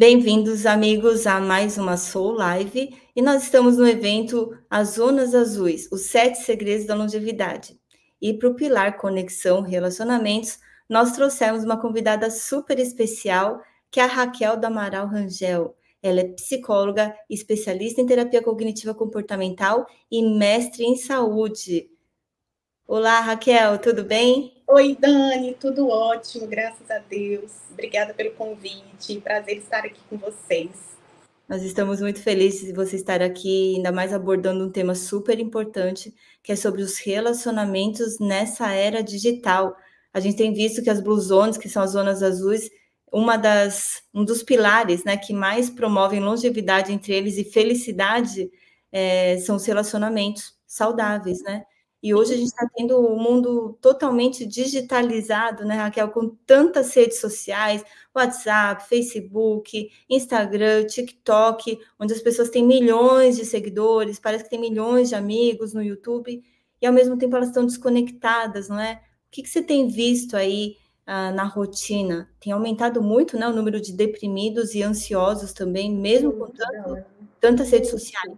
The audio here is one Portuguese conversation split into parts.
Bem-vindos, amigos, a mais uma Soul Live. E nós estamos no evento As Zonas Azuis, os Sete Segredos da Longevidade. E para o Pilar Conexão Relacionamentos, nós trouxemos uma convidada super especial, que é a Raquel do Amaral Rangel. Ela é psicóloga, especialista em terapia cognitiva comportamental e mestre em saúde. Olá, Raquel, tudo bem? Oi, Dani, tudo ótimo, graças a Deus. Obrigada pelo convite, prazer estar aqui com vocês. Nós estamos muito felizes de você estar aqui, ainda mais abordando um tema super importante, que é sobre os relacionamentos nessa era digital. A gente tem visto que as blue zones, que são as zonas azuis, uma das, um dos pilares né, que mais promovem longevidade entre eles e felicidade é, são os relacionamentos saudáveis, né? E hoje a gente está tendo um mundo totalmente digitalizado, né, Raquel, com tantas redes sociais, WhatsApp, Facebook, Instagram, TikTok, onde as pessoas têm milhões de seguidores, parece que tem milhões de amigos no YouTube, e ao mesmo tempo elas estão desconectadas, não é? O que, que você tem visto aí ah, na rotina? Tem aumentado muito né, o número de deprimidos e ansiosos também, mesmo com tanto, tantas redes sociais.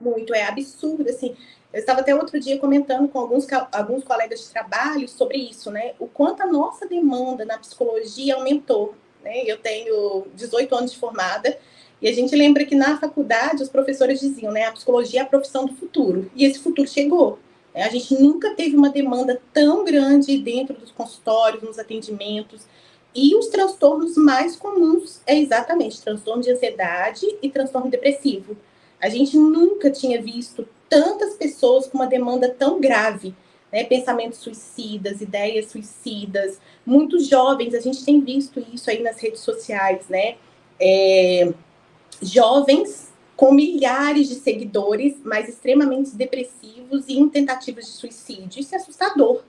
Muito, é absurdo, assim eu estava até outro dia comentando com alguns, alguns colegas de trabalho sobre isso, né? O quanto a nossa demanda na psicologia aumentou. Né? Eu tenho 18 anos de formada e a gente lembra que na faculdade os professores diziam, né? A psicologia é a profissão do futuro. E esse futuro chegou. Né? A gente nunca teve uma demanda tão grande dentro dos consultórios, nos atendimentos. E os transtornos mais comuns é exatamente transtorno de ansiedade e transtorno depressivo. A gente nunca tinha visto tantas pessoas com uma demanda tão grave, né? Pensamentos suicidas, ideias suicidas, muitos jovens, a gente tem visto isso aí nas redes sociais, né? É, jovens com milhares de seguidores, mas extremamente depressivos e em tentativas de suicídio. Isso é assustador.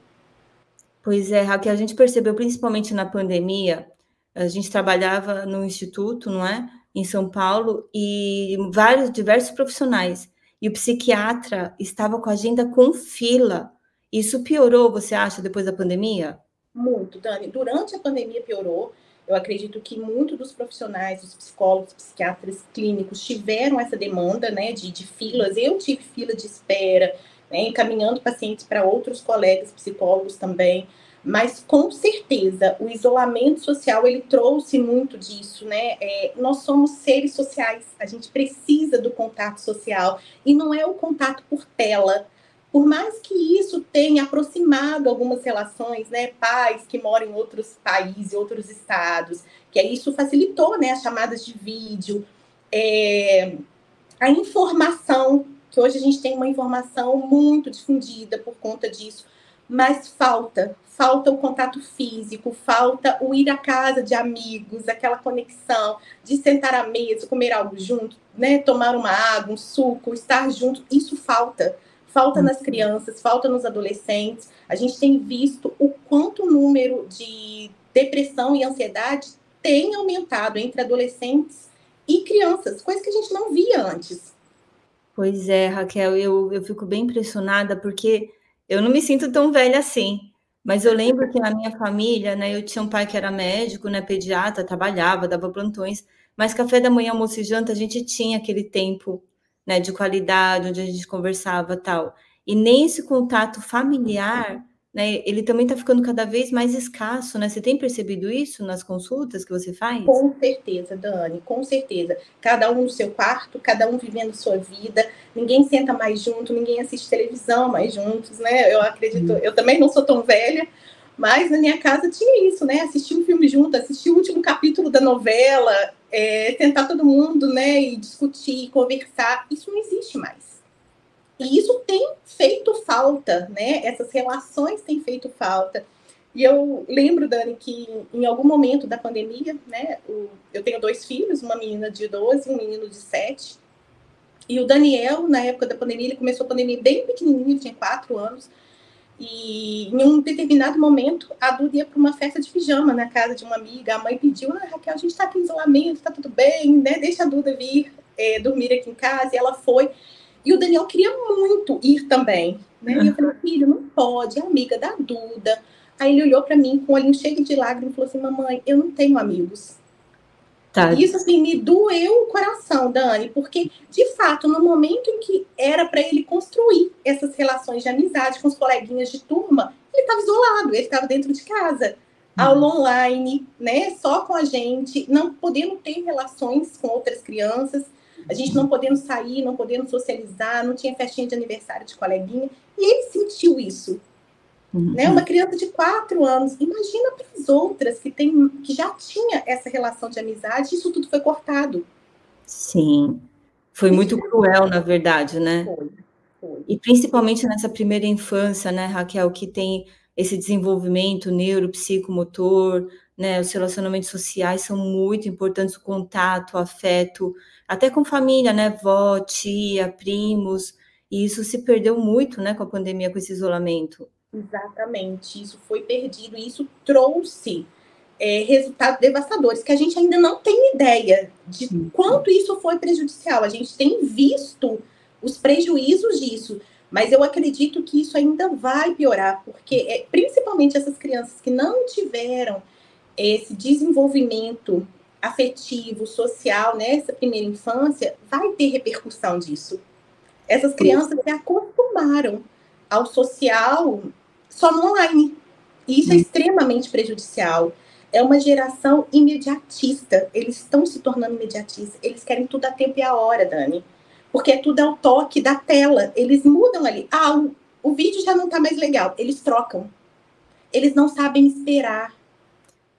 Pois é, Raquel, a gente percebeu principalmente na pandemia, a gente trabalhava no instituto, não é? Em São Paulo, e vários, diversos profissionais e o psiquiatra estava com a agenda com fila. Isso piorou, você acha, depois da pandemia? Muito, Dani. Durante a pandemia piorou. Eu acredito que muitos dos profissionais, os psicólogos, psiquiatras clínicos tiveram essa demanda, né, de, de filas. Eu tive fila de espera, né, encaminhando pacientes para outros colegas psicólogos também mas com certeza o isolamento social ele trouxe muito disso, né? É, nós somos seres sociais, a gente precisa do contato social e não é o contato por tela. Por mais que isso tenha aproximado algumas relações, né? Pais que moram em outros países, outros estados, que isso facilitou, né? As chamadas de vídeo, é, a informação, que hoje a gente tem uma informação muito difundida por conta disso mas falta, falta o contato físico, falta o ir à casa de amigos, aquela conexão, de sentar à mesa, comer algo junto, né, tomar uma água, um suco, estar junto, isso falta. Falta nas crianças, falta nos adolescentes. A gente tem visto o quanto o número de depressão e ansiedade tem aumentado entre adolescentes e crianças, coisa que a gente não via antes. Pois é, Raquel, eu, eu fico bem impressionada porque eu não me sinto tão velha assim, mas eu lembro que na minha família, né, eu tinha um pai que era médico, né, pediatra, trabalhava, dava plantões, mas café da manhã, almoço e janta, a gente tinha aquele tempo, né, de qualidade, onde a gente conversava tal. E nem esse contato familiar né, ele também está ficando cada vez mais escasso, né? Você tem percebido isso nas consultas que você faz? Com certeza, Dani, com certeza. Cada um no seu quarto, cada um vivendo sua vida, ninguém senta mais junto, ninguém assiste televisão mais juntos, né? Eu acredito, eu também não sou tão velha, mas na minha casa tinha isso, né? Assistir um filme junto, assistir o último capítulo da novela, é, tentar todo mundo, né? E discutir, conversar. Isso não existe mais. E isso tem feito falta, né? Essas relações têm feito falta. E eu lembro, Dani, que em algum momento da pandemia, né, eu tenho dois filhos, uma menina de 12 e um menino de 7. E o Daniel, na época da pandemia, ele começou a pandemia bem pequenininho, tinha 4 anos. E em um determinado momento, a Duda ia para uma festa de pijama na casa de uma amiga. A mãe pediu: Ah, Raquel, a gente está aqui em isolamento, está tudo bem, né? Deixa a Duda vir é, dormir aqui em casa. E ela foi. E o Daniel queria muito ir também. Né? E eu falei, filho, não pode, é amiga da Duda. Aí ele olhou para mim com o olhinho cheio de lágrimas e falou assim: Mamãe, eu não tenho amigos. Tá. Isso assim me doeu o coração, Dani, porque de fato, no momento em que era para ele construir essas relações de amizade com os coleguinhas de turma, ele estava isolado, ele estava dentro de casa, uhum. aula online, né, só com a gente, não podendo ter relações com outras crianças, a gente não podendo sair, não podendo socializar, não tinha festinha de aniversário de coleguinha, e ele sentiu isso. Uhum. Né? Uma criança de quatro anos. Imagina para as outras que, tem, que já tinha essa relação de amizade, isso tudo foi cortado. Sim. Foi muito cruel, na verdade, né? Foi, foi. E principalmente nessa primeira infância, né, Raquel, que tem esse desenvolvimento neuropsicomotor, né? Os relacionamentos sociais são muito importantes, o contato, o afeto, até com família, né? Vó, tia, primos. E isso se perdeu muito, né, com a pandemia, com esse isolamento. Exatamente, isso foi perdido e isso trouxe é, resultados devastadores que a gente ainda não tem ideia de quanto isso foi prejudicial. A gente tem visto os prejuízos disso, mas eu acredito que isso ainda vai piorar, porque é, principalmente essas crianças que não tiveram esse desenvolvimento afetivo, social nessa primeira infância, vai ter repercussão disso. Essas crianças se acostumaram ao social só no online. E isso é hum. extremamente prejudicial. É uma geração imediatista. Eles estão se tornando imediatistas. Eles querem tudo a tempo e a hora, Dani. Porque é tudo ao toque da tela. Eles mudam ali. Ah, o, o vídeo já não está mais legal. Eles trocam. Eles não sabem esperar.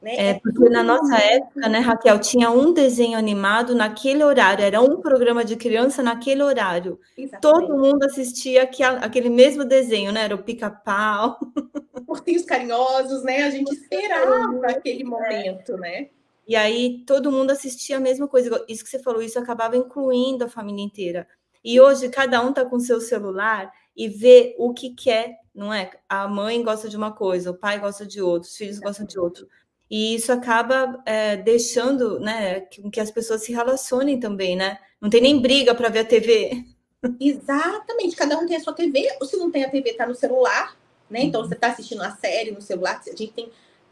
Né? É, porque na nossa época, né, Raquel, tinha um desenho animado naquele horário, era um programa de criança naquele horário. Exatamente. Todo mundo assistia aquele mesmo desenho, né? Era o pica-pau. Ursinhos carinhosos, né? A gente esperava aquele momento, né? E aí todo mundo assistia a mesma coisa. Isso que você falou, isso acabava incluindo a família inteira. E hoje cada um tá com seu celular e vê o que quer, não é? A mãe gosta de uma coisa, o pai gosta de outro, os filhos gostam de outro. E isso acaba é, deixando né, que, que as pessoas se relacionem também, né? Não tem nem briga para ver a TV. Exatamente, cada um tem a sua TV, ou se não tem a TV, está no celular, né? Então você está assistindo a série no celular, a gente tem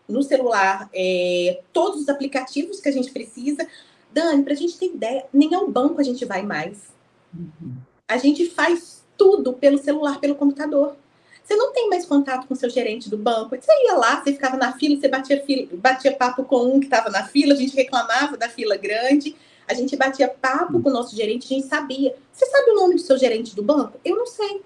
no celular é, todos os aplicativos que a gente precisa. Dani, para a gente ter ideia, nem ao banco a gente vai mais. Uhum. A gente faz tudo pelo celular, pelo computador. Você não tem mais contato com o seu gerente do banco. Você ia lá, você ficava na fila, você batia, fila, batia papo com um que estava na fila, a gente reclamava da fila grande, a gente batia papo com o nosso gerente, a gente sabia. Você sabe o nome do seu gerente do banco? Eu não sei.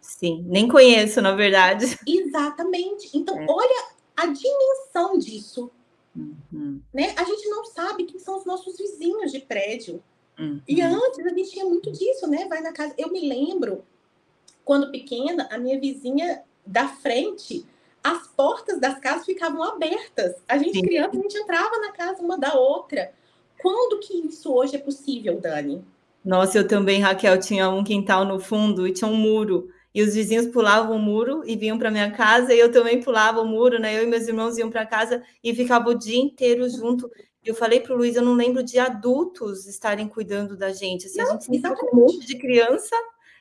Sim, nem conheço, na verdade. Exatamente. Então, é. olha a dimensão disso. Uhum. Né? A gente não sabe quem são os nossos vizinhos de prédio. Uhum. E antes a gente tinha muito disso, né? Vai na casa. Eu me lembro quando pequena, a minha vizinha da frente, as portas das casas ficavam abertas. A gente, Sim. criança, a gente entrava na casa uma da outra. Quando que isso hoje é possível, Dani? Nossa, eu também, Raquel, tinha um quintal no fundo e tinha um muro. E os vizinhos pulavam o muro e vinham para minha casa, e eu também pulava o muro, né? Eu e meus irmãos iam para casa e ficava o dia inteiro junto. Eu falei para o Luiz, eu não lembro de adultos estarem cuidando da gente. Assim, não, a gente com um monte de criança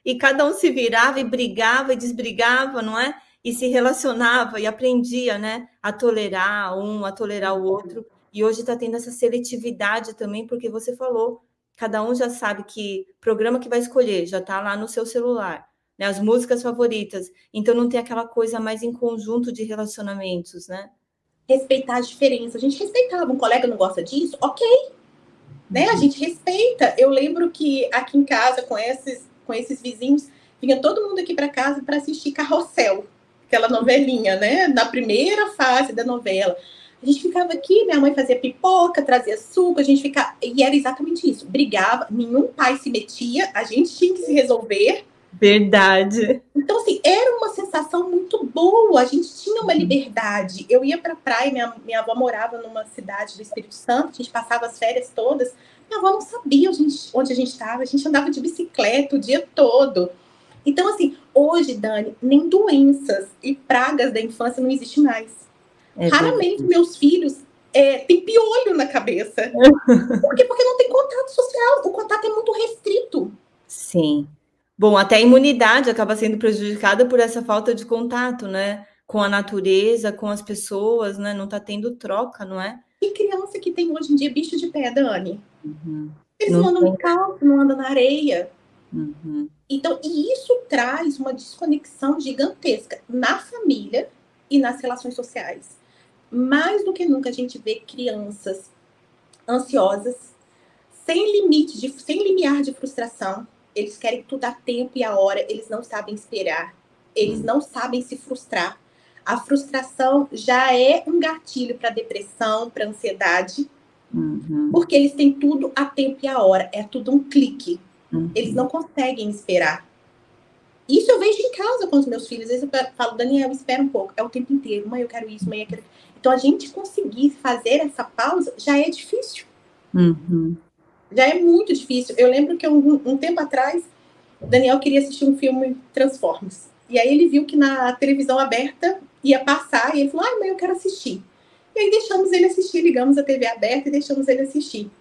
e cada um se virava e brigava e desbrigava, não é? E se relacionava e aprendia, né, a tolerar um, a tolerar o outro. E hoje está tendo essa seletividade também, porque você falou, cada um já sabe que programa que vai escolher já está lá no seu celular, né? As músicas favoritas. Então não tem aquela coisa mais em conjunto de relacionamentos, né? Respeitar a diferença. A gente respeitava. Um colega não gosta disso, ok. Né? A gente respeita. Eu lembro que aqui em casa, com esses com esses vizinhos, vinha todo mundo aqui para casa para assistir Carrossel, aquela novelinha, né? Na primeira fase da novela. A gente ficava aqui, minha mãe fazia pipoca, trazia suco, a gente ficava. E era exatamente isso. Brigava, nenhum pai se metia, a gente tinha que se resolver. Verdade. Então, assim, era uma sensação muito boa, a gente tinha uma uhum. liberdade. Eu ia para a praia, minha, minha avó morava numa cidade do Espírito Santo, a gente passava as férias todas minha avó não sabia onde a gente estava, a gente andava de bicicleta o dia todo. Então, assim, hoje, Dani, nem doenças e pragas da infância não existe mais. É Raramente meus filhos é, têm piolho na cabeça. Por quê? Porque não tem contato social. O contato é muito restrito. Sim. Bom, até a imunidade acaba sendo prejudicada por essa falta de contato, né? Com a natureza, com as pessoas, né? Não está tendo troca, não é? E criança que tem hoje em dia bicho de pé, Dani. Uhum. Eles não, andam no calço, não andam na areia. Uhum. Então, e isso traz uma desconexão gigantesca na família e nas relações sociais. Mais do que nunca a gente vê crianças ansiosas, sem limite, de, sem limiar de frustração. Eles querem tudo a tempo e a hora, eles não sabem esperar, eles não sabem se frustrar. A frustração já é um gatilho para depressão, para ansiedade, uhum. porque eles têm tudo a tempo e a hora, é tudo um clique. Uhum. Eles não conseguem esperar. Isso eu vejo em casa com os meus filhos. Às vezes eu falo, Daniel, espera um pouco. É o tempo inteiro. Mãe, eu quero isso, mãe, eu quero. Então a gente conseguir fazer essa pausa já é difícil. Uhum. Já é muito difícil. Eu lembro que um, um tempo atrás, o Daniel queria assistir um filme Transformers. E aí ele viu que na televisão aberta ia passar e ele falou: ai, mãe, eu quero assistir. E aí deixamos ele assistir, ligamos a TV aberta e deixamos ele assistir.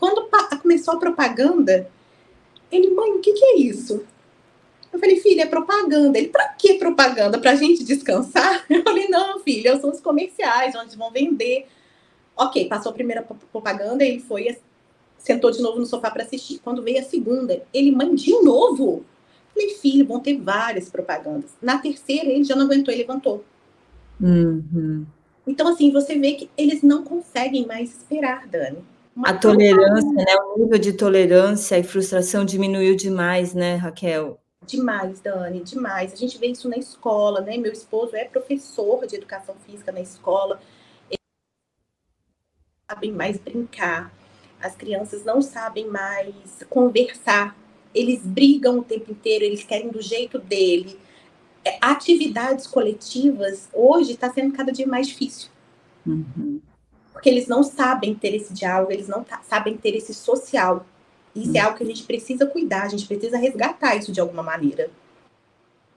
Quando começou a propaganda, ele, mãe, o que, que é isso? Eu falei, filha, é propaganda. Ele, pra que propaganda? Pra gente descansar? Eu falei, não, filha, são os comerciais, onde vão vender. Ok, passou a primeira propaganda, ele foi, sentou de novo no sofá para assistir. Quando veio a segunda, ele, mãe, de novo? Falei, filho, vão ter várias propagandas. Na terceira, ele já não aguentou e levantou. Uhum. Então, assim, você vê que eles não conseguem mais esperar, Dani. Uma a tolerância, né? O nível de tolerância e frustração diminuiu demais, né, Raquel? Demais, Dani, demais. A gente vê isso na escola, né? Meu esposo é professor de educação física na escola. Eles sabem mais brincar. As crianças não sabem mais conversar eles brigam o tempo inteiro, eles querem do jeito dele. É, atividades coletivas hoje está sendo cada dia mais difícil. Uhum. Porque eles não sabem ter esse diálogo, eles não sabem ter esse social. Isso uhum. é algo que a gente precisa cuidar, a gente precisa resgatar isso de alguma maneira.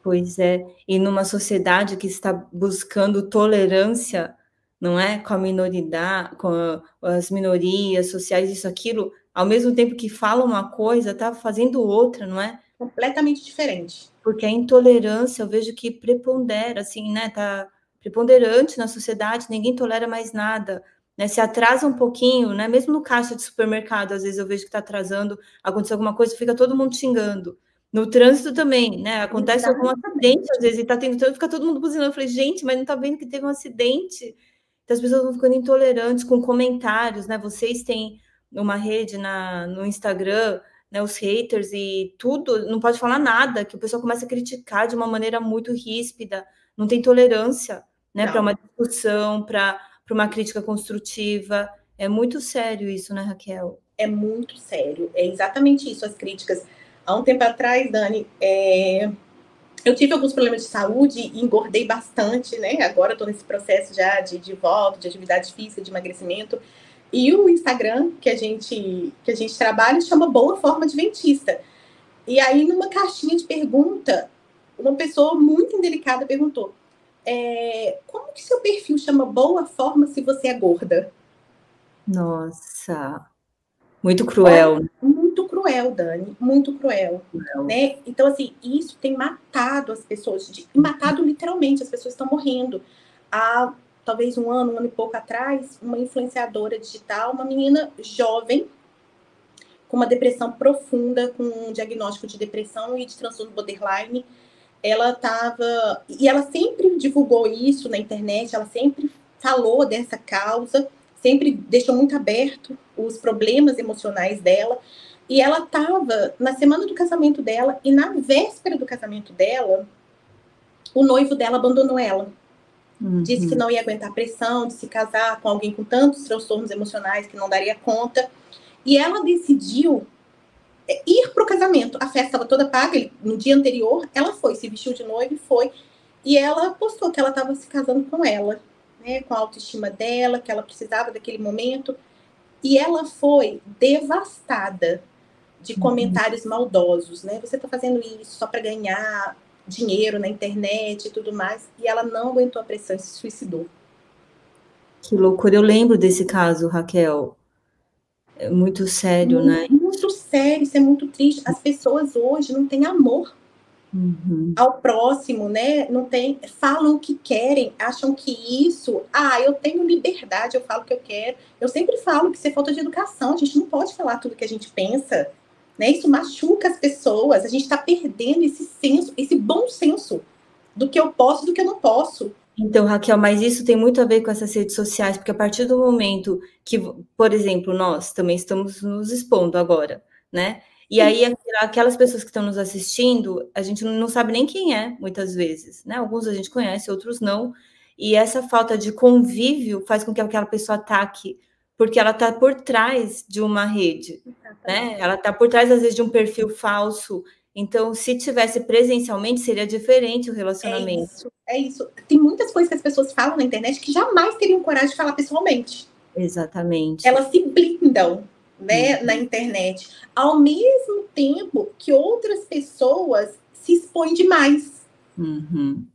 Pois é, e numa sociedade que está buscando tolerância, não é, com a minoridade, com a, as minorias sociais, isso, aquilo, ao mesmo tempo que fala uma coisa, tá fazendo outra, não é? Completamente diferente. Porque a intolerância, eu vejo que prepondera, assim, né? Tá preponderante na sociedade, ninguém tolera mais nada. Né, se atrasa um pouquinho, né? Mesmo no caixa de supermercado, às vezes eu vejo que está atrasando, aconteceu alguma coisa, fica todo mundo xingando. No trânsito também, né? Acontece algum acidente, às vezes, e tá tendo fica todo mundo buzinando. Eu falei, gente, mas não tá vendo que teve um acidente? Então as pessoas vão ficando intolerantes com comentários, né? Vocês têm uma rede na, no Instagram, né, os haters e tudo, não pode falar nada, que o pessoal começa a criticar de uma maneira muito ríspida, não tem tolerância né, para uma discussão, para uma crítica construtiva. É muito sério isso, né, Raquel? É muito sério, é exatamente isso, as críticas. Há um tempo atrás, Dani, é... eu tive alguns problemas de saúde e engordei bastante, né? Agora estou nesse processo já de, de volta, de atividade física, de emagrecimento. E o Instagram que a gente que a gente trabalha chama Boa Forma Adventista. E aí, numa caixinha de pergunta, uma pessoa muito indelicada perguntou: é, como que seu perfil chama Boa Forma se você é gorda? Nossa, muito cruel. muito cruel, Dani, muito cruel, cruel. Né? Então, assim, isso tem matado as pessoas, de, matado literalmente, as pessoas estão morrendo. A talvez um ano, um ano e pouco atrás, uma influenciadora digital, uma menina jovem, com uma depressão profunda, com um diagnóstico de depressão e de transtorno borderline. Ela estava. E ela sempre divulgou isso na internet, ela sempre falou dessa causa, sempre deixou muito aberto os problemas emocionais dela. E ela estava na semana do casamento dela, e na véspera do casamento dela, o noivo dela abandonou ela. Uhum. Disse que não ia aguentar a pressão de se casar com alguém com tantos transtornos emocionais que não daria conta. E ela decidiu é, ir para o casamento. A festa estava toda paga. No dia anterior, ela foi, se vestiu de noiva e foi. E ela postou que ela estava se casando com ela, né, com a autoestima dela, que ela precisava daquele momento. E ela foi devastada de uhum. comentários maldosos, né? Você está fazendo isso só para ganhar dinheiro na internet e tudo mais, e ela não aguentou a pressão e se suicidou. Que loucura, eu lembro desse caso, Raquel. É muito sério, muito, né? Muito sério, isso é muito triste. As pessoas hoje não têm amor. uhum. ao próximo, né? Não tem, falam o que querem, acham que isso, ah, eu tenho liberdade, eu falo o que eu quero. Eu sempre falo que isso é falta de educação, a gente não pode falar tudo que a gente pensa, né? Isso machuca as pessoas, a gente está perdendo esse senso, esse bom senso do que eu posso, do que eu não posso. Então, Raquel, mas isso tem muito a ver com essas redes sociais, porque a partir do momento que, por exemplo, nós também estamos nos expondo agora, né? E aí, aquelas pessoas que estão nos assistindo, a gente não sabe nem quem é, muitas vezes, né? Alguns a gente conhece, outros não. E essa falta de convívio faz com que aquela pessoa ataque, porque ela está por trás de uma rede, né? Ela está por trás, às vezes, de um perfil falso. Então, se tivesse presencialmente, seria diferente o relacionamento. É isso, é isso. Tem muitas coisas que as pessoas falam na internet que jamais teriam coragem de falar pessoalmente. Exatamente. Elas se blindam né, uhum. na internet, ao mesmo tempo que outras pessoas se expõem demais. Uhum.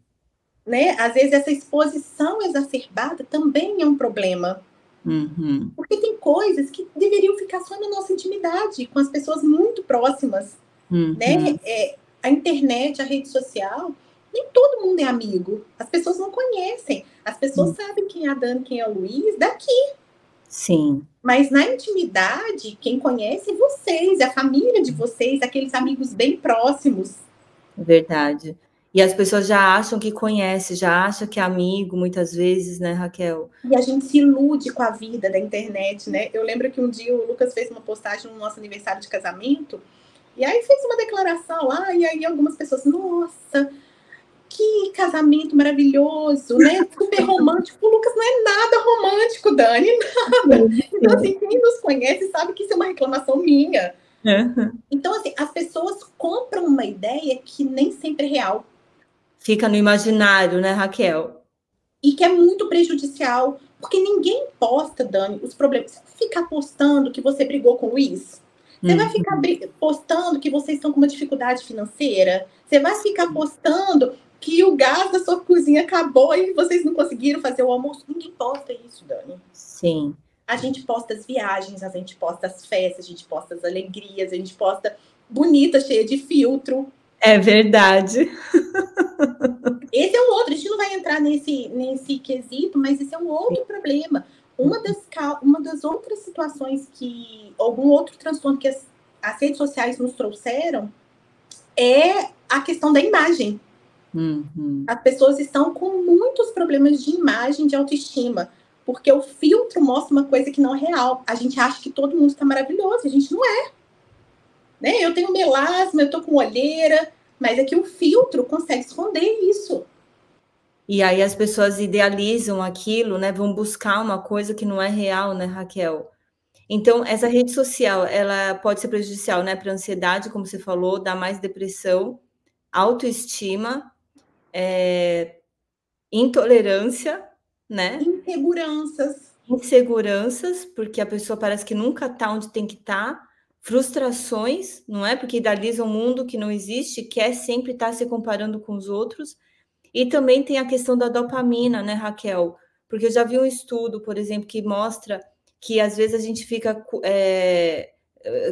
Né? Às vezes essa exposição exacerbada também é um problema. Uhum. Porque tem coisas que deveriam ficar só na nossa intimidade, com as pessoas muito próximas. Uhum. Né? É, a internet, a rede social, nem todo mundo é amigo. As pessoas não conhecem. As pessoas uhum. sabem quem é a Dani, quem é o Luiz, daqui. Sim. Mas na intimidade, quem conhece é vocês, é a família de vocês, aqueles amigos bem próximos. Verdade. E as pessoas já acham que conhece, já acham que é amigo, muitas vezes, né, Raquel? E a gente se ilude com a vida da internet, né? Eu lembro que um dia o Lucas fez uma postagem no nosso aniversário de casamento, e aí fez uma declaração lá, e aí algumas pessoas, nossa, que casamento maravilhoso, né? Super romântico. O Lucas não é nada romântico, Dani, nada. Então, assim, quem nos conhece sabe que isso é uma reclamação minha. Então, assim, as pessoas compram uma ideia que nem sempre é real. Fica no imaginário, né, Raquel? E que é muito prejudicial, porque ninguém posta, Dani, os problemas. Você vai ficar postando que você brigou com o Luiz? Você uhum. vai ficar postando que vocês estão com uma dificuldade financeira? Você vai ficar postando que o gás da sua cozinha acabou e vocês não conseguiram fazer o almoço. Ninguém posta isso, Dani. Sim. A gente posta as viagens, a gente posta as festas, a gente posta as alegrias, a gente posta bonita, cheia de filtro. É verdade. Esse é um outro, a gente não vai entrar nesse, nesse quesito, mas esse é um outro problema. Uma das, uma das outras situações que, algum outro transtorno que as, as redes sociais nos trouxeram é a questão da imagem. Uhum. As pessoas estão com muitos problemas de imagem, de autoestima, porque o filtro mostra uma coisa que não é real. A gente acha que todo mundo está maravilhoso, a gente não é. Né? Eu tenho melasma, eu estou com olheira, mas é que o filtro consegue esconder isso. E aí as pessoas idealizam aquilo, né? Vão buscar uma coisa que não é real, né, Raquel? Então, essa rede social, ela pode ser prejudicial, né, para ansiedade, como você falou, dá mais depressão, autoestima é, intolerância, né? Inseguranças. Inseguranças, porque a pessoa parece que nunca está onde tem que estar. Tá. Frustrações, não é? Porque idealiza um mundo que não existe, quer sempre estar tá se comparando com os outros. E também tem a questão da dopamina, né, Raquel? Porque eu já vi um estudo, por exemplo, que mostra que às vezes a gente fica é,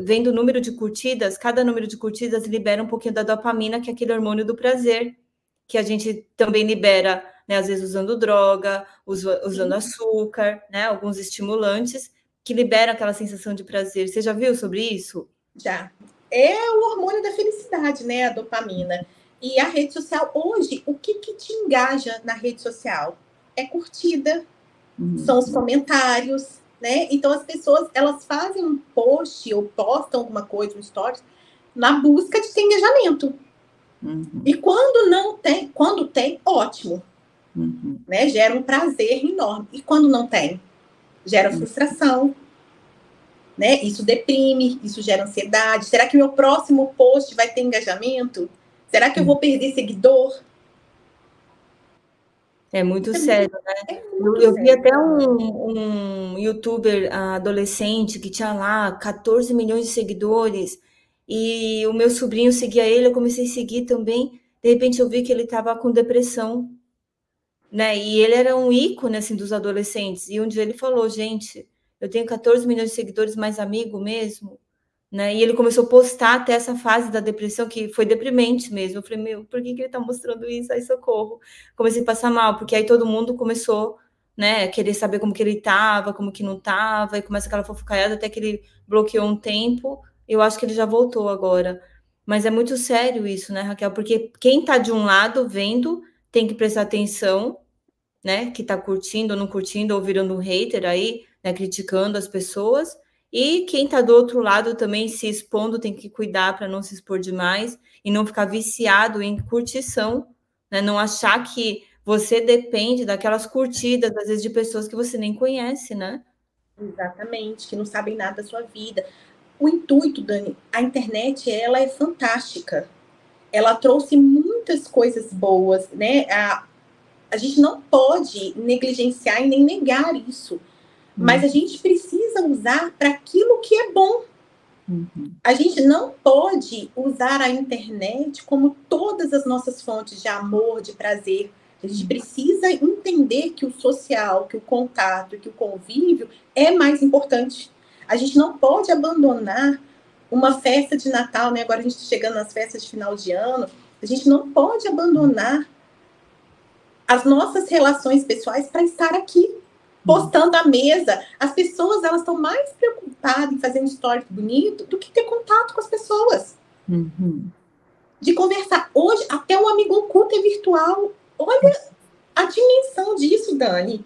vendo o número de curtidas, cada número de curtidas libera um pouquinho da dopamina, que é aquele hormônio do prazer que a gente também libera, né, às vezes usando droga, usando açúcar, né, alguns estimulantes, que liberam aquela sensação de prazer. Você já viu sobre isso? Já. É o hormônio da felicidade, né, a dopamina. E a rede social, hoje, o que, que te engaja na rede social? É curtida, uhum. são os comentários, né? Então as pessoas, elas fazem um post ou postam alguma coisa, um stories, na busca de ter engajamento. Uhum. E quando não tem, quando tem, ótimo. Uhum. Né? Gera um prazer enorme. E quando não tem, gera frustração. Né? Isso deprime, isso gera ansiedade. Será que meu próximo post vai ter engajamento? Será que eu vou perder seguidor? É muito é sério, né? É muito eu, eu vi até um, um youtuber adolescente que tinha lá 14 milhões de seguidores e o meu sobrinho seguia ele, eu comecei a seguir também. De repente eu vi que ele estava com depressão, né? E ele era um ícone assim dos adolescentes. E um dia ele falou: "Gente, eu tenho 14 milhões de seguidores, mais amigo mesmo?" né? E ele começou a postar até essa fase da depressão, que foi deprimente mesmo. Eu falei, meu, por que, que ele tá mostrando isso? Aí, socorro. Comecei a passar mal, porque aí todo mundo começou, né, querer saber como que ele tava, como que não tava, e começa aquela fofocaiada até que ele bloqueou um tempo. Eu acho que ele já voltou agora. Mas é muito sério isso, né, Raquel? Porque quem tá de um lado vendo tem que prestar atenção, né? Que tá curtindo ou não curtindo, ou virando um hater aí, né? Criticando as pessoas. E quem está do outro lado também se expondo tem que cuidar para não se expor demais e não ficar viciado em curtição, né? Não achar que você depende daquelas curtidas, às vezes, de pessoas que você nem conhece, né? Exatamente, que não sabem nada da sua vida. O intuito, Dani, a internet, ela é fantástica. Ela trouxe muitas coisas boas, né? A, a gente não pode negligenciar e nem negar isso. Mas a gente precisa usar para aquilo que é bom. Uhum. A gente não pode usar a internet como todas as nossas fontes de amor, de prazer. A gente precisa entender que o social, que o contato, que o convívio é mais importante. A gente não pode abandonar uma festa de Natal, né? Agora a gente está chegando nas festas de final de ano. A gente não pode abandonar as nossas relações pessoais para estar aqui postando a mesa. As pessoas elas estão mais preocupadas em fazer um story bonito do que ter contato com as pessoas. Uhum. De conversar. Hoje, até o amigo oculto é virtual. Olha a dimensão disso, Dani.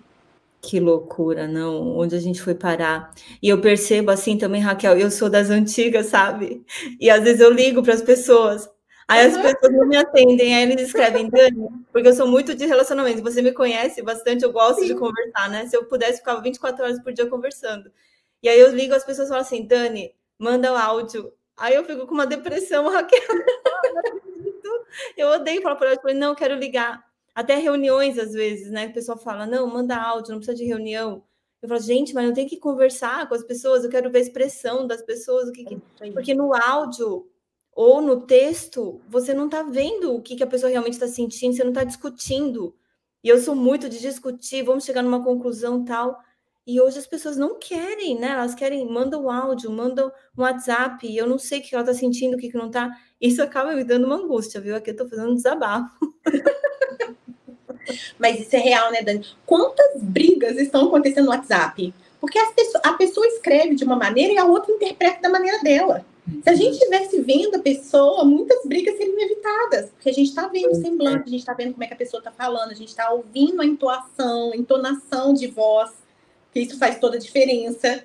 Que loucura, não? Onde a gente foi parar? E eu percebo assim também, Raquel, eu sou das antigas, sabe? E às vezes eu ligo para as pessoas. Aí as pessoas não me atendem, aí eles escrevem, Dani, porque eu sou muito de relacionamento, você me conhece bastante, eu gosto Sim. de conversar, né? Se eu pudesse, ficava 24 horas por dia conversando. E aí eu ligo, as pessoas falam assim, Dani, manda o áudio. Aí eu fico com uma depressão, Raquel. eu odeio falar por áudio, eu não, quero ligar. Até reuniões, às vezes, né? O pessoal fala, não, manda áudio, não precisa de reunião. Eu falo, gente, mas não tem que conversar com as pessoas, eu quero ver a expressão das pessoas, o que, que... É porque no áudio ou no texto, você não está vendo o que, que a pessoa realmente está sentindo, você não está discutindo. E eu sou muito de discutir, vamos chegar numa conclusão tal. E hoje as pessoas não querem, né? Elas querem, mandam um áudio, mandam um WhatsApp, e eu não sei o que ela está sentindo, o que, que não está. Isso acaba me dando uma angústia, viu? Aqui eu estou fazendo um desabafo. Mas isso é real, né, Dani? Quantas brigas estão acontecendo no WhatsApp? Porque pessoas, a pessoa escreve de uma maneira e a outra interpreta da maneira dela. Se a gente estivesse vendo a pessoa, muitas brigas seriam evitadas, porque a gente está vendo o semblante, a gente está vendo como é que a pessoa está falando, a gente está ouvindo a entoação, a entonação de voz, que isso faz toda a diferença.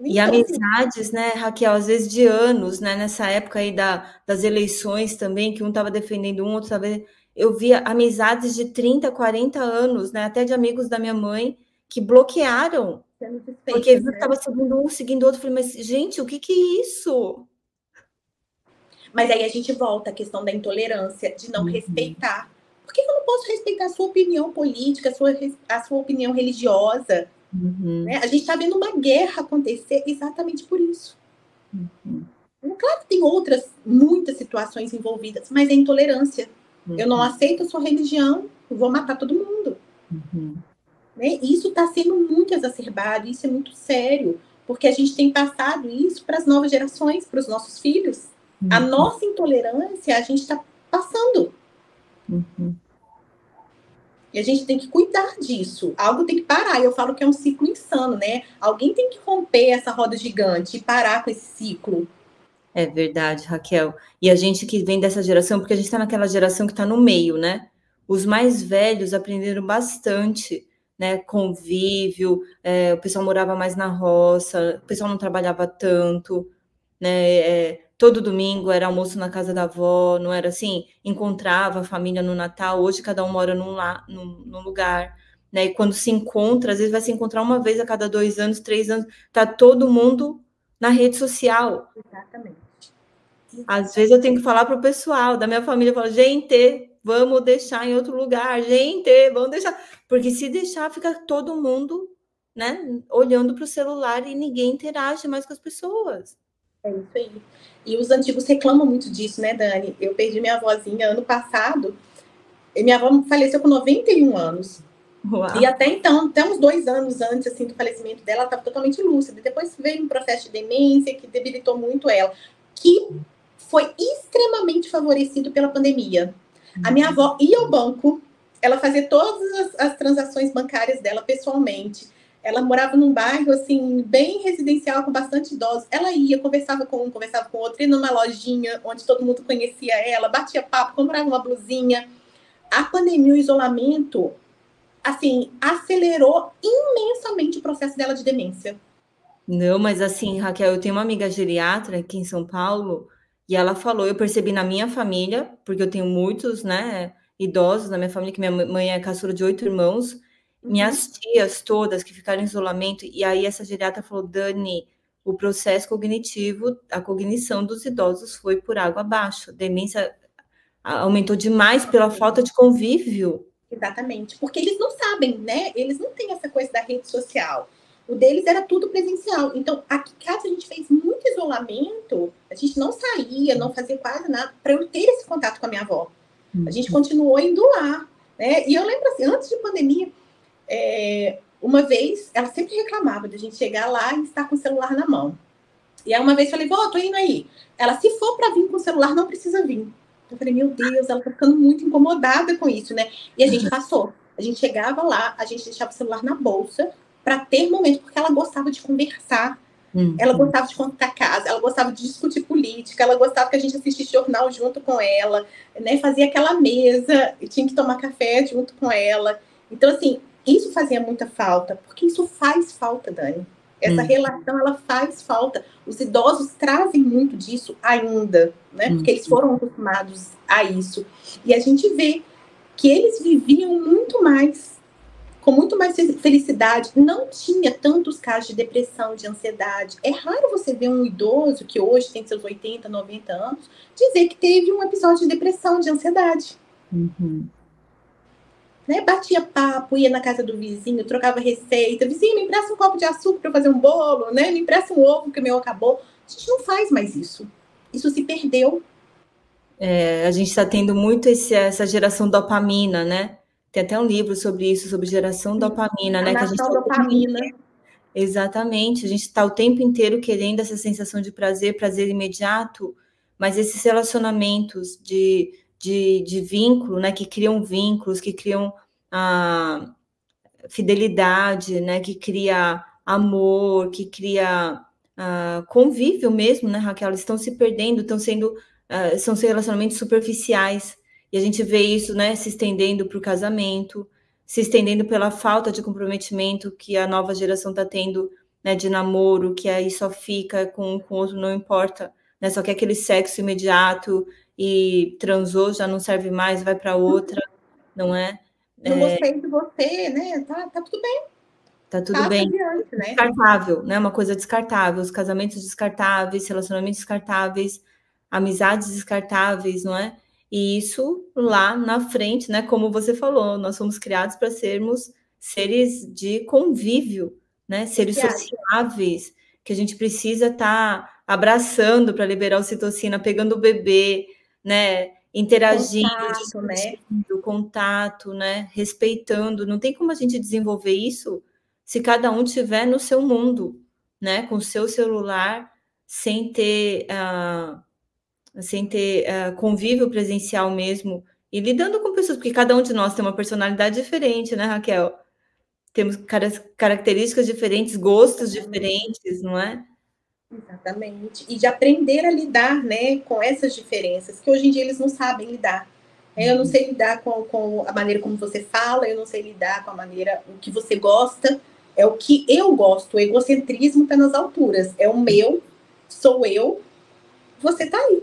E então, amizades, né, Raquel, às vezes de anos, né, nessa época aí da, das eleições também, que um estava defendendo um, outro estava... Eu via amizades de 30, 40 anos, né, até de amigos da minha mãe, que bloquearam porque estava seguindo um, seguindo outro. Falei, mas, gente, o que, que é isso? Mas aí a gente volta à questão da intolerância, de não uhum. respeitar. Por que eu não posso respeitar a sua opinião política, a sua, a sua opinião religiosa? Uhum. Né? A gente está vendo uma guerra acontecer exatamente por isso. Uhum. Claro que tem outras, muitas situações envolvidas, mas é intolerância. Eu não uhum. aceito a sua religião, eu vou matar todo mundo. Uhum. Né? Isso está sendo muito exacerbado, isso é muito sério, porque a gente tem passado isso para as novas gerações, para os nossos filhos. Uhum. A nossa intolerância a gente está passando. Uhum. E a gente tem que cuidar disso. Algo tem que parar. Eu falo que é um ciclo insano, né? Alguém tem que romper essa roda gigante e parar com esse ciclo. É verdade, Raquel. E a gente que vem dessa geração, porque a gente está naquela geração que está no meio, né? Os mais velhos aprenderam bastante né, convívio, é, o pessoal morava mais na roça, o pessoal não trabalhava tanto, né, é, todo domingo era almoço na casa da avó, não era assim, encontrava a família no Natal, hoje cada um mora num, num, num lugar, né, e quando se encontra, às vezes vai se encontrar uma vez a cada dois anos, três anos, tá todo mundo na rede social. Exatamente. Às vezes eu tenho que falar para o pessoal da minha família, eu falo, gente, vamos deixar em outro lugar, gente, vamos deixar. Porque se deixar, fica todo mundo né, olhando para o celular e ninguém interage mais com as pessoas. É isso aí. E os antigos reclamam muito disso, né, Dani? Eu perdi minha avózinha ano passado. E minha avó faleceu com 91 anos. Uau. E até então, até uns dois anos antes assim, do falecimento dela, ela estava totalmente lúcida. Depois veio um processo de demência que debilitou muito ela, que foi extremamente favorecido pela pandemia. A minha avó ia ao banco, ela fazia todas as, as transações bancárias dela pessoalmente. Ela morava num bairro assim bem residencial com bastante idosos. Ela ia, conversava com um, conversava com outro, ia numa lojinha onde todo mundo conhecia ela, batia papo, comprava uma blusinha. A pandemia, o isolamento, assim, acelerou imensamente o processo dela de demência. Não, mas assim, Raquel, eu tenho uma amiga geriatra aqui em São Paulo e ela falou, eu percebi na minha família, porque eu tenho muitos, né, idosos na minha família, que minha mãe é caçula de oito irmãos, minhas uhum. tias todas que ficaram em isolamento, e aí essa geriatra falou, Dani, o processo cognitivo, a cognição dos idosos foi por água abaixo, a demência aumentou demais pela falta de convívio. Exatamente, porque eles não sabem, né? Eles não têm essa coisa da rede social. O deles era tudo presencial. Então, aqui em casa a gente fez muito isolamento, a gente não saía, não fazia quase nada, para eu ter esse contato com a minha avó. A gente uhum. continuou indo lá. Né? E eu lembro assim, antes de pandemia, é, uma vez, ela sempre reclamava de a gente chegar lá e estar com o celular na mão. E aí uma vez eu falei, vó, tô indo aí. Ela, se for para vir com o celular, não precisa vir. Eu falei, meu Deus, ela tá ficando muito incomodada com isso, né? E a gente passou. A gente chegava lá, a gente deixava o celular na bolsa para ter momento, porque ela gostava de conversar. Hum. Ela gostava de contar casa, ela gostava de discutir política, ela gostava que a gente assistisse jornal junto com ela, né? Fazia aquela mesa, e tinha que tomar café junto com ela. Então, assim, isso fazia muita falta, porque isso faz falta, Dani. Essa hum. relação, ela faz falta. Os idosos trazem muito disso ainda, né? Porque eles foram acostumados a isso. E a gente vê que eles viviam muito mais, com muito mais felicidade. Não tinha tantos casos de depressão, de ansiedade. É raro você ver um idoso que hoje tem seus 80, 90 anos dizer que teve um episódio de depressão, de ansiedade. Uhum né? Batia papo, ia na casa do vizinho, trocava receita. Vizinho, me empresta um copo de açúcar para fazer um bolo, né? Me empresta um ovo que o meu acabou. A gente não faz mais isso. Isso se perdeu. É, a gente está tendo muito esse, essa geração dopamina, né? Tem até um livro sobre isso, sobre geração dopamina, né? que a gente dopamina. Exatamente, a gente está o tempo inteiro querendo essa sensação de prazer, prazer imediato, mas esses relacionamentos de de, de vínculo, né, que criam vínculos, que criam a fidelidade, né, que cria amor, que cria uh, convívio mesmo, né, Raquel? Eles estão se perdendo, estão sendo, uh, são relacionamentos superficiais, e a gente vê isso, né, se estendendo para o casamento, se estendendo pela falta de comprometimento que a nova geração está tendo, né, de namoro, que aí só fica com, com o outro, não importa, né, só que aquele sexo imediato, e transou, já não serve mais, vai para outra, não é? Não é... gostei de você, né? Tá, tá tudo bem. Tá tudo Passa bem. Adiante, né? Descartável, né? Uma coisa descartável, os casamentos descartáveis, relacionamentos descartáveis, amizades descartáveis, não é? E isso lá na frente, né? Como você falou, nós somos criados para sermos seres de convívio, né? Seres sociáveis, que a gente precisa estar tá abraçando para liberar ocitocina, pegando o bebê, né? Interagindo, contato, né? contato, né? Respeitando. Não tem como a gente desenvolver isso se cada um tiver no seu mundo, né? Com o seu celular, sem ter, uh, sem ter uh, convívio presencial mesmo e lidando com pessoas, porque cada um de nós tem uma personalidade diferente, né, Raquel? Temos características diferentes, gostos diferentes, não é? Exatamente. E de aprender a lidar né, com essas diferenças, que hoje em dia eles não sabem lidar. É, eu não sei lidar com, com a maneira como você fala, eu não sei lidar com a maneira o que você gosta, é o que eu gosto. O egocentrismo está nas alturas. É o meu, sou eu, você está aí.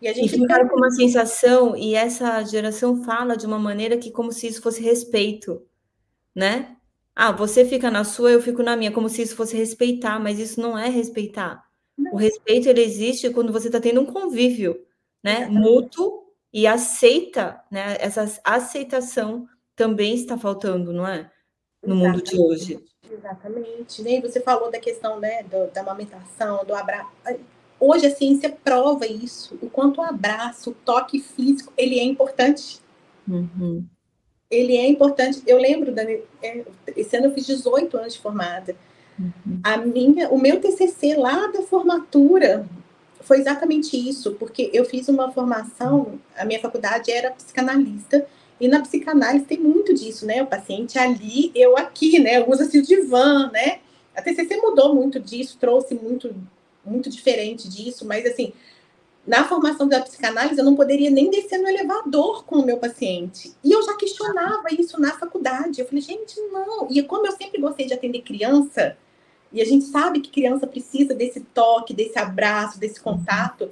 E a gente e fica com uma sensação, e essa geração fala de uma maneira que como se isso fosse respeito, né? Ah, você fica na sua, eu fico na minha, como se isso fosse respeitar, mas isso não é respeitar. Não. O respeito ele existe quando você está tendo um convívio, né, mútuo e aceita, né? Essa aceitação também está faltando, não é? No Exatamente. mundo de hoje. Exatamente. E você falou da questão né, do, da amamentação, do abraço. Hoje a ciência prova isso, o quanto o abraço, o toque físico, ele é importante. Uhum. Ele é importante. Eu lembro, Dani, é, esse ano eu fiz 18 anos de formada. Uhum. A minha, o meu TCC lá da formatura foi exatamente isso, porque eu fiz uma formação, a minha faculdade era psicanalista, e na psicanálise tem muito disso, né? O paciente ali, eu aqui, né? Usa-se o divã, né? A TCC mudou muito disso, trouxe muito, muito diferente disso, mas assim, na formação da psicanálise, eu não poderia nem descer no elevador com o meu paciente. E eu já questionava isso na faculdade. Eu falei, gente, não. E como eu sempre gostei de atender criança, e a gente sabe que criança precisa desse toque, desse abraço, desse contato.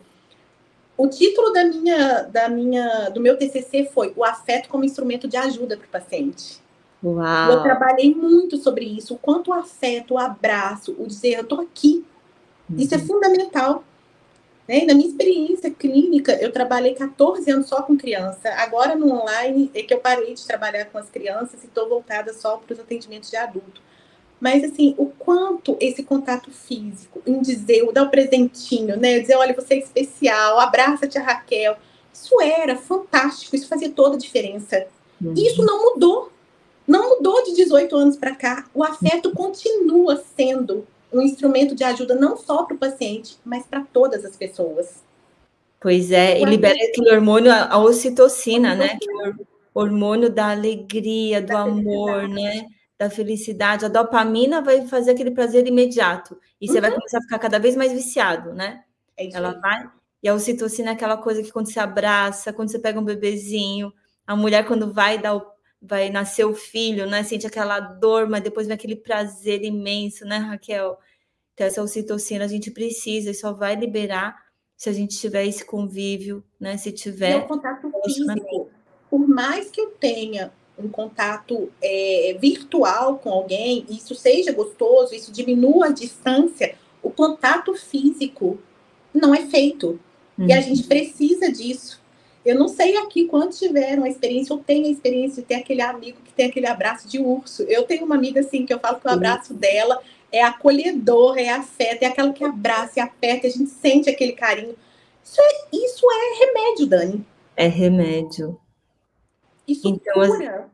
O título da minha, da minha, do meu TCC foi o afeto como instrumento de ajuda para o paciente. Uau. Eu trabalhei muito sobre isso, o quanto o afeto, o abraço, o dizer eu estou aqui, uhum. isso é uhum. fundamental. Né? Na minha experiência clínica, eu trabalhei 14 anos só com criança. Agora no online é que eu parei de trabalhar com as crianças e estou voltada só para os atendimentos de adulto. Mas, assim, o quanto esse contato físico, em dizer, dar o presentinho, né? Dizer, olha, você é especial, abraça tia Raquel. Isso era fantástico, isso fazia toda a diferença. Uhum. Isso não mudou. Não mudou de 18 anos para cá. O afeto continua sendo um instrumento de ajuda não só para o paciente, mas para todas as pessoas. Pois é, e libera aquele hormônio, a ocitocina, né? Que é o hormônio da alegria, do da amor, né? da felicidade, a dopamina vai fazer aquele prazer imediato. E você vai uhum. começar a ficar cada vez mais viciado, né? É Ela aí. vai. E a ocitocina é aquela coisa que quando você abraça, quando você pega um bebezinho, a mulher quando vai dar o, vai nascer o filho, né? Sente aquela dor, mas depois vem aquele prazer imenso, né, Raquel? Então, essa ocitocina a gente precisa e só vai liberar se a gente tiver esse convívio, né? Se tiver. E o contato físico. Por mais que eu tenha um contato é, virtual com alguém, isso seja gostoso, isso diminua a distância, o contato físico não é feito. Uhum. E a gente uhum. precisa disso. Eu não sei aqui quantos tiveram a experiência ou têm a experiência de ter aquele amigo que tem aquele abraço de urso. Eu tenho uma amiga assim que eu falo que o abraço dela é acolhedor, é afeto, é aquela que abraça e aperta, a gente sente aquele carinho. Isso é, isso é remédio, Dani. É remédio. Isso então, cura.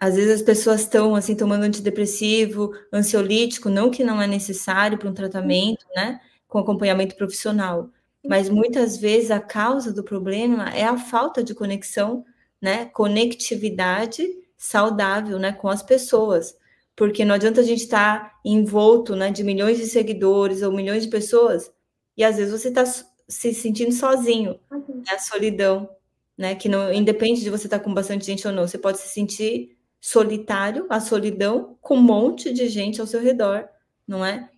Às, às vezes as pessoas estão assim tomando antidepressivo, ansiolítico, não que não é necessário para um tratamento, né, com acompanhamento profissional, mas muitas vezes a causa do problema é a falta de conexão, né, conectividade saudável, né, com as pessoas, porque não adianta a gente estar tá envolto, né, de milhões de seguidores ou milhões de pessoas e às vezes você está se sentindo sozinho, uhum. né, a solidão, né? Que não independe de você estar com bastante gente ou não, você pode se sentir solitário, a solidão, com um monte de gente ao seu redor, não é?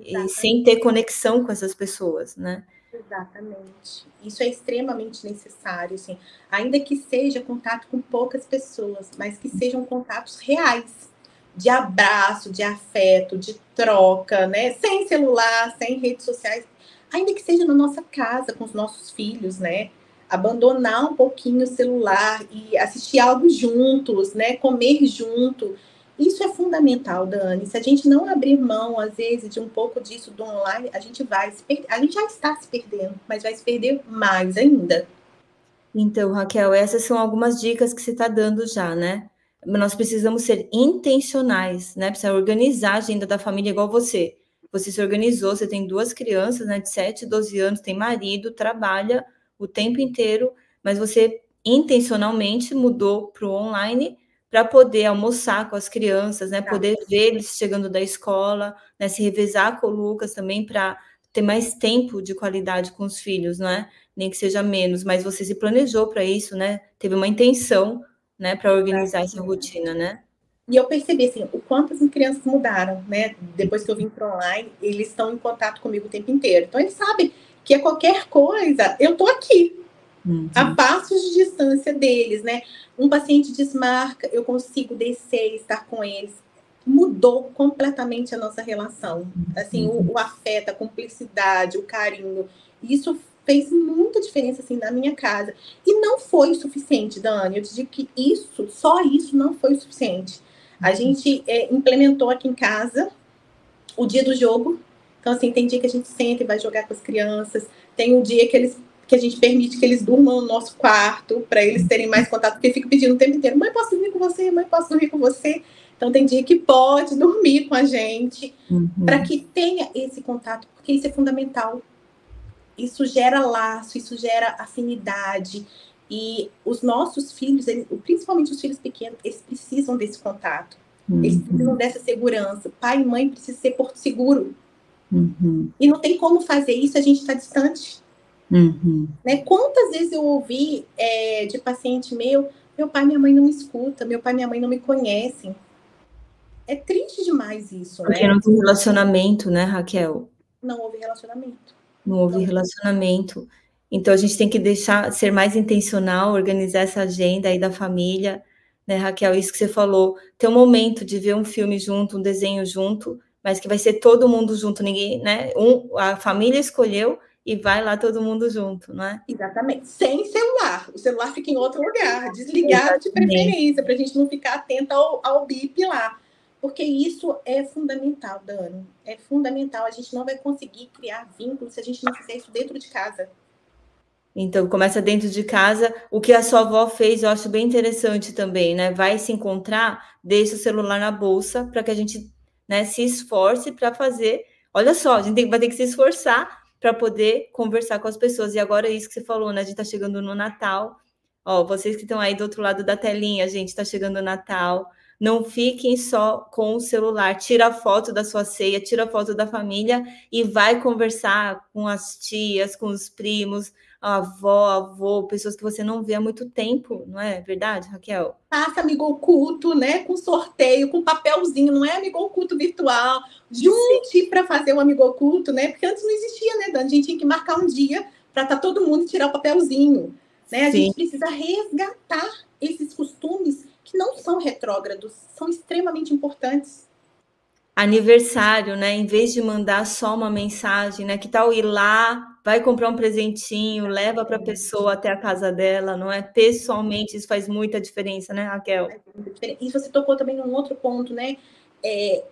E sem ter conexão com essas pessoas, né? Exatamente. Isso é extremamente necessário, assim. Ainda que seja contato com poucas pessoas, mas que sejam contatos reais, de abraço, de afeto, de troca, né? Sem celular, sem redes sociais, ainda que seja na nossa casa, com os nossos filhos, né? abandonar um pouquinho o celular e assistir algo juntos, né? Comer junto. Isso é fundamental, Dani. Se a gente não abrir mão, às vezes, de um pouco disso do online, a gente vai se perder. A gente já está se perdendo, mas vai se perder mais ainda. Então, Raquel, essas são algumas dicas que você está dando já, né? Nós precisamos ser intencionais, né? Precisa organizar a agenda da família igual você. Você se organizou, você tem duas crianças, né? De 7 e 12 anos, tem marido, trabalha o tempo inteiro, mas você intencionalmente mudou para o online para poder almoçar com as crianças, né? Poder ver eles chegando da escola, né? Se revezar com o Lucas também para ter mais tempo de qualidade com os filhos, não é? Nem que seja menos, mas você se planejou para isso, né? Teve uma intenção, né, para organizar essa rotina, né? E eu percebi assim, o quanto as crianças mudaram, né? Depois que eu vim para online, eles estão em contato comigo o tempo inteiro. Então eles sabem que é qualquer coisa, eu tô aqui, uhum. a passos de distância deles, né? Um paciente desmarca, eu consigo descer e estar com eles. Mudou completamente a nossa relação. Assim, uhum. o, o afeto, a cumplicidade, o carinho. Isso fez muita diferença assim na minha casa. E não foi o suficiente, Dani. Eu te digo que isso, só isso não foi o suficiente. A uhum. gente é, implementou aqui em casa o dia do jogo, então, assim, tem dia que a gente senta e vai jogar com as crianças, tem um dia que eles que a gente permite que eles durmam no nosso quarto, para eles terem mais contato, porque fica pedindo o tempo inteiro: mãe, posso dormir com você? Mãe, posso dormir com você? Então, tem dia que pode dormir com a gente, uhum. para que tenha esse contato, porque isso é fundamental. Isso gera laço, isso gera afinidade. E os nossos filhos, eles, principalmente os filhos pequenos, eles precisam desse contato. Uhum. Eles precisam dessa segurança. Pai e mãe precisam ser porto seguro. Uhum. E não tem como fazer isso, a gente está distante. Uhum. Né? Quantas vezes eu ouvi é, de paciente meu, meu pai e minha mãe não me escutam, meu pai e minha mãe não me conhecem. É triste demais isso, Porque né? não tem relacionamento, né, Raquel? Não houve relacionamento. Não houve não. relacionamento. Então a gente tem que deixar ser mais intencional, organizar essa agenda aí da família, né, Raquel? Isso que você falou, ter um momento de ver um filme junto, um desenho junto, mas que vai ser todo mundo junto, ninguém, né? Um, a família escolheu e vai lá todo mundo junto, não é? Exatamente. Sem celular. O celular fica em outro lugar, desligado de preferência, para a gente não ficar atento ao, ao bip lá porque isso é fundamental, Dani. É fundamental. A gente não vai conseguir criar vínculos se a gente não fizer isso dentro de casa. Então, começa dentro de casa. O que a sua avó fez, eu acho bem interessante também, né? Vai se encontrar, deixa o celular na bolsa para que a gente né, se esforce para fazer. Olha só, a gente tem, vai ter que se esforçar para poder conversar com as pessoas. E agora é isso que você falou, né? A gente está chegando no Natal. Ó, vocês que estão aí do outro lado da telinha, gente está chegando no Natal. Não fiquem só com o celular. Tira foto da sua ceia, tira a foto da família e vai conversar com as tias, com os primos, avó, avô, pessoas que você não vê há muito tempo, não é verdade, Raquel? Faça amigo oculto, né? Com sorteio, com papelzinho, não é amigo oculto virtual. Junte para fazer um amigo oculto, né? Porque antes não existia, né, Dani? A gente tinha que marcar um dia para estar tá todo mundo tirar o papelzinho. Né? A Sim. gente precisa resgatar esses costumes que não são retrógrados, são extremamente importantes. Aniversário, né? Em vez de mandar só uma mensagem, né? Que tal ir lá, vai comprar um presentinho, leva para a pessoa até a casa dela, não é? Pessoalmente, isso faz muita diferença, né, Raquel? E você tocou também num outro ponto, né? É,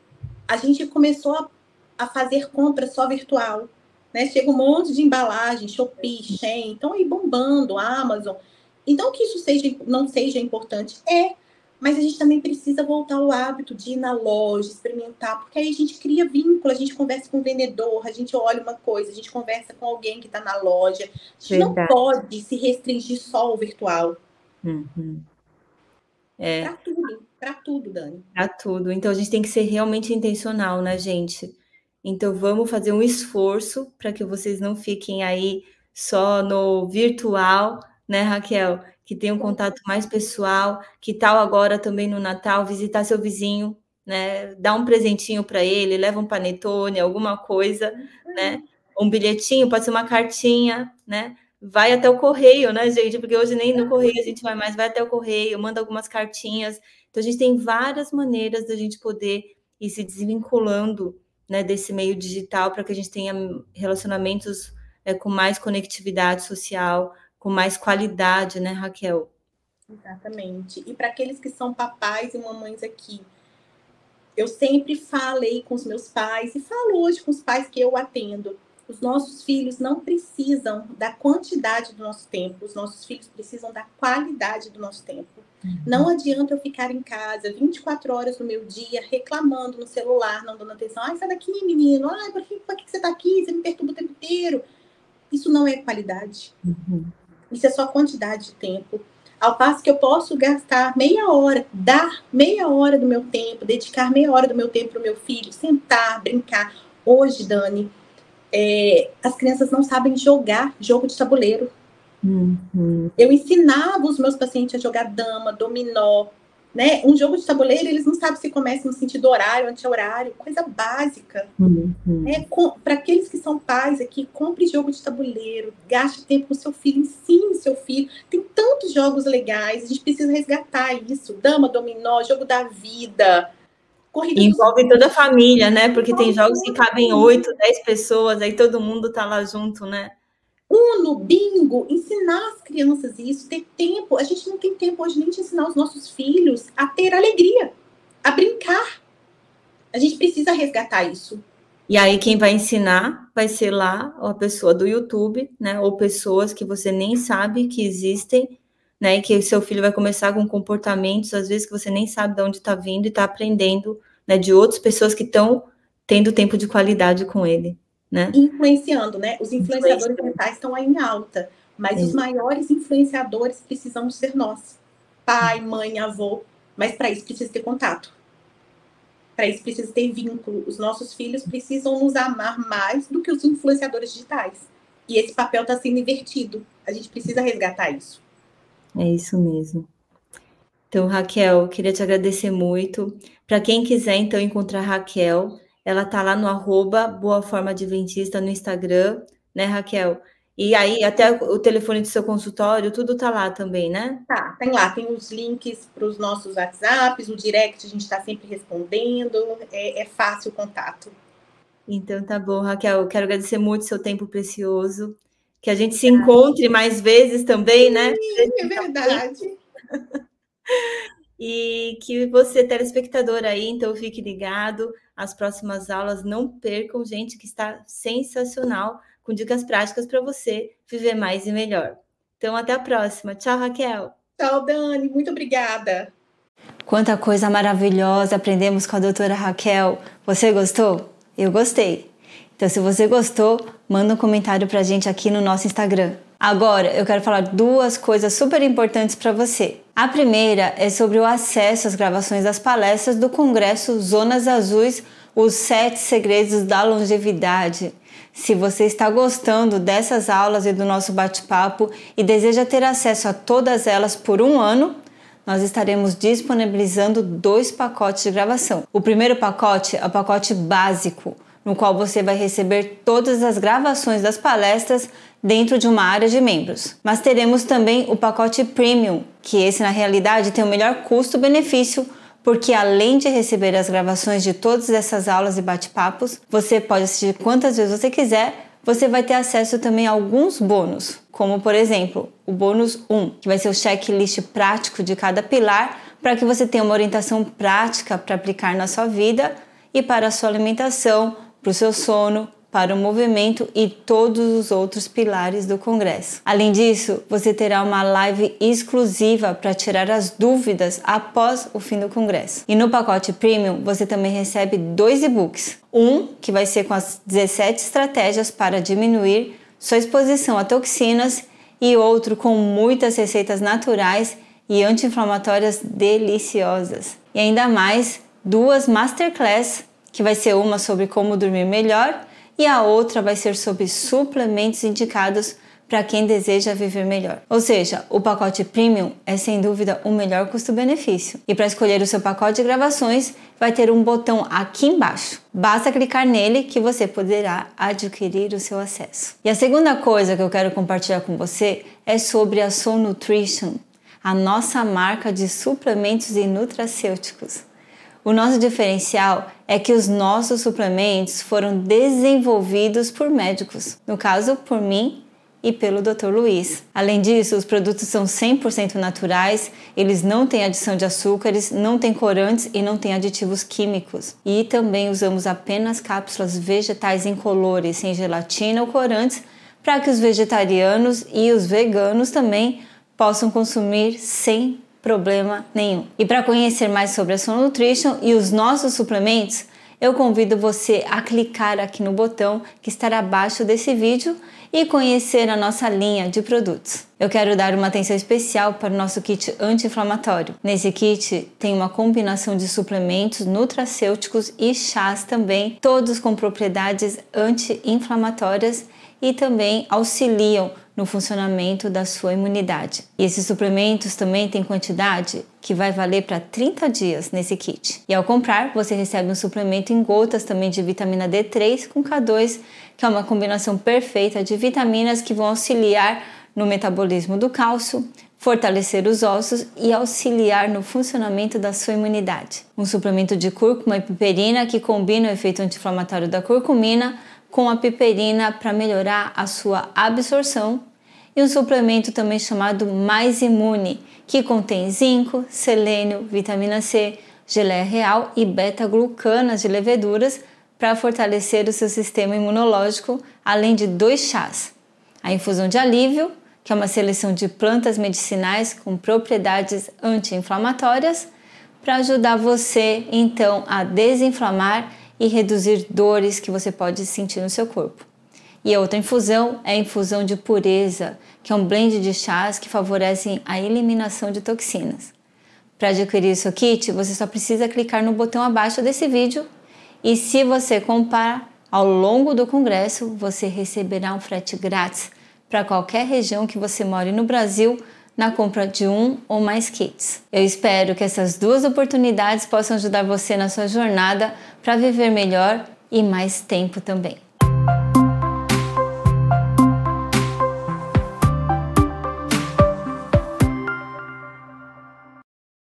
a gente começou a, fazer compra só virtual, né? Chega um monte de embalagem, Shopee, Shein, então aí bombando, Amazon. Então, que isso seja, não seja importante é mas a gente também precisa voltar ao hábito de ir na loja, experimentar, porque aí a gente cria vínculo, a gente conversa com o vendedor, a gente olha uma coisa, a gente conversa com alguém que está na loja. A gente Verdade. não pode se restringir só ao virtual. Uhum. É. Para tudo, para tudo, Dani. Para tudo. Então a gente tem que ser realmente intencional, né, gente? Então vamos fazer um esforço para que vocês não fiquem aí só no virtual, né, Raquel? Que tem um contato mais pessoal, que tal agora também no Natal visitar seu vizinho, né? Dar um presentinho para ele, leva um panetone, alguma coisa, né? Um bilhetinho, pode ser uma cartinha, né? Vai até o correio, né, gente? Porque hoje nem no correio a gente vai mais, vai até o correio, manda algumas cartinhas. Então a gente tem várias maneiras da gente poder ir se desvinculando, né, desse meio digital para que a gente tenha relacionamentos é, com mais conectividade social, com mais qualidade, né, Raquel? Exatamente. E para aqueles que são papais e mamães aqui, eu sempre falei com os meus pais e falo hoje com os pais que eu atendo. Os nossos filhos não precisam da quantidade do nosso tempo, os nossos filhos precisam da qualidade do nosso tempo. Uhum. Não adianta eu ficar em casa 24 horas do meu dia reclamando no celular, não dando atenção. Ai, sai daqui, menino. Ai, por que, por que você está aqui? Você me perturba o tempo inteiro. Isso não é qualidade. Uhum. Isso é só quantidade de tempo. Ao passo que eu posso gastar meia hora, dar meia hora do meu tempo, dedicar meia hora do meu tempo para o meu filho, sentar, brincar. Hoje, Dani, é, as crianças não sabem jogar jogo de tabuleiro. Uhum. Eu ensinava os meus pacientes a jogar dama, dominó, né? Um jogo de tabuleiro, eles não sabem se começa no sentido horário, anti-horário, coisa básica. Uhum. Né? Para aqueles que são pais aqui, compre jogo de tabuleiro, gaste tempo com seu filho, ensine seu filho. Tem tantos jogos legais, a gente precisa resgatar isso. Dama, dominó, jogo da vida. Corrida Envolve toda a família, né? Porque tem jogos que cabem oito, dez pessoas, aí todo mundo tá lá junto, né? Uno, bingo, ensinar as crianças isso, ter tempo. A gente não tem tempo hoje nem de ensinar os nossos filhos a ter alegria, a brincar. A gente precisa resgatar isso. E aí quem vai ensinar vai ser lá a pessoa do YouTube, né? Ou pessoas que você nem sabe que existem, né? E que o seu filho vai começar com comportamentos, às vezes que você nem sabe de onde está vindo e está aprendendo, né? De outras pessoas que estão tendo tempo de qualidade com ele, né? Influenciando, né? Os influenciadores mentais estão aí em alta, mas é. os maiores influenciadores precisamos ser nós, pai, mãe, avô. Mas para isso precisa ter contato para isso precisa ter vínculo. Os nossos filhos precisam nos amar mais do que os influenciadores digitais. E esse papel está sendo invertido. A gente precisa resgatar isso. É isso mesmo. Então, Raquel, queria te agradecer muito. Para quem quiser, então, encontrar Raquel, ela tá lá no arroba Boa Forma Adventista no Instagram, né, Raquel? E aí, até o telefone do seu consultório, tudo tá lá também, né? Tá, tem lá, tem os links para os nossos WhatsApps, o direct a gente está sempre respondendo, é, é, fácil o contato. Então tá bom, Raquel, quero agradecer muito o seu tempo precioso, que a gente se encontre mais vezes também, né? Sim, é verdade. e que você, telespectador aí, então fique ligado, as próximas aulas não percam, gente, que está sensacional com dicas práticas para você viver mais e melhor. Então, até a próxima. Tchau, Raquel. Tchau, Dani. Muito obrigada. Quanta coisa maravilhosa aprendemos com a doutora Raquel. Você gostou? Eu gostei. Então, se você gostou, manda um comentário para a gente aqui no nosso Instagram. Agora, eu quero falar duas coisas super importantes para você. A primeira é sobre o acesso às gravações das palestras do Congresso Zonas Azuis, os sete segredos da longevidade. Se você está gostando dessas aulas e do nosso bate-papo e deseja ter acesso a todas elas por um ano, nós estaremos disponibilizando dois pacotes de gravação. O primeiro pacote é o pacote básico, no qual você vai receber todas as gravações das palestras dentro de uma área de membros. Mas teremos também o pacote premium, que esse na realidade tem o melhor custo-benefício porque além de receber as gravações de todas essas aulas e bate-papos, você pode assistir quantas vezes você quiser. Você vai ter acesso também a alguns bônus, como por exemplo, o bônus 1, que vai ser o checklist prático de cada pilar para que você tenha uma orientação prática para aplicar na sua vida e para a sua alimentação, para o seu sono, para o movimento e todos os outros pilares do Congresso. Além disso, você terá uma live exclusiva para tirar as dúvidas após o fim do Congresso. E no pacote Premium, você também recebe dois e-books. Um que vai ser com as 17 estratégias para diminuir sua exposição a toxinas e outro com muitas receitas naturais e anti-inflamatórias deliciosas. E ainda mais duas masterclass, que vai ser uma sobre como dormir melhor e a outra vai ser sobre suplementos indicados para quem deseja viver melhor. Ou seja, o pacote premium é sem dúvida o melhor custo-benefício. E para escolher o seu pacote de gravações, vai ter um botão aqui embaixo. Basta clicar nele que você poderá adquirir o seu acesso. E a segunda coisa que eu quero compartilhar com você é sobre a Soul Nutrition, a nossa marca de suplementos e nutracêuticos. O nosso diferencial é que os nossos suplementos foram desenvolvidos por médicos, no caso por mim e pelo Dr. Luiz. Além disso, os produtos são 100% naturais, eles não têm adição de açúcares, não têm corantes e não têm aditivos químicos. E também usamos apenas cápsulas vegetais incolores, sem gelatina ou corantes, para que os vegetarianos e os veganos também possam consumir sem problema nenhum. E para conhecer mais sobre a Soul Nutrition e os nossos suplementos, eu convido você a clicar aqui no botão que estará abaixo desse vídeo e conhecer a nossa linha de produtos. Eu quero dar uma atenção especial para o nosso kit anti-inflamatório. Nesse kit tem uma combinação de suplementos nutracêuticos e chás também, todos com propriedades anti-inflamatórias e também auxiliam no funcionamento da sua imunidade. E esses suplementos também têm quantidade que vai valer para 30 dias nesse kit. E ao comprar, você recebe um suplemento em gotas também de vitamina D3 com K2, que é uma combinação perfeita de vitaminas que vão auxiliar no metabolismo do cálcio, fortalecer os ossos e auxiliar no funcionamento da sua imunidade. Um suplemento de cúrcuma e piperina que combina o efeito anti-inflamatório da curcumina com a piperina para melhorar a sua absorção e um suplemento também chamado Mais Imune, que contém zinco, selênio, vitamina C, geleia real e beta-glucanas de leveduras para fortalecer o seu sistema imunológico, além de dois chás: a infusão de alívio, que é uma seleção de plantas medicinais com propriedades anti-inflamatórias, para ajudar você então a desinflamar e reduzir dores que você pode sentir no seu corpo. E a outra infusão é a infusão de pureza, que é um blend de chás que favorecem a eliminação de toxinas. Para adquirir seu kit, você só precisa clicar no botão abaixo desse vídeo e se você comprar ao longo do congresso, você receberá um frete grátis para qualquer região que você more no Brasil na compra de um ou mais kits. Eu espero que essas duas oportunidades possam ajudar você na sua jornada para viver melhor e mais tempo também.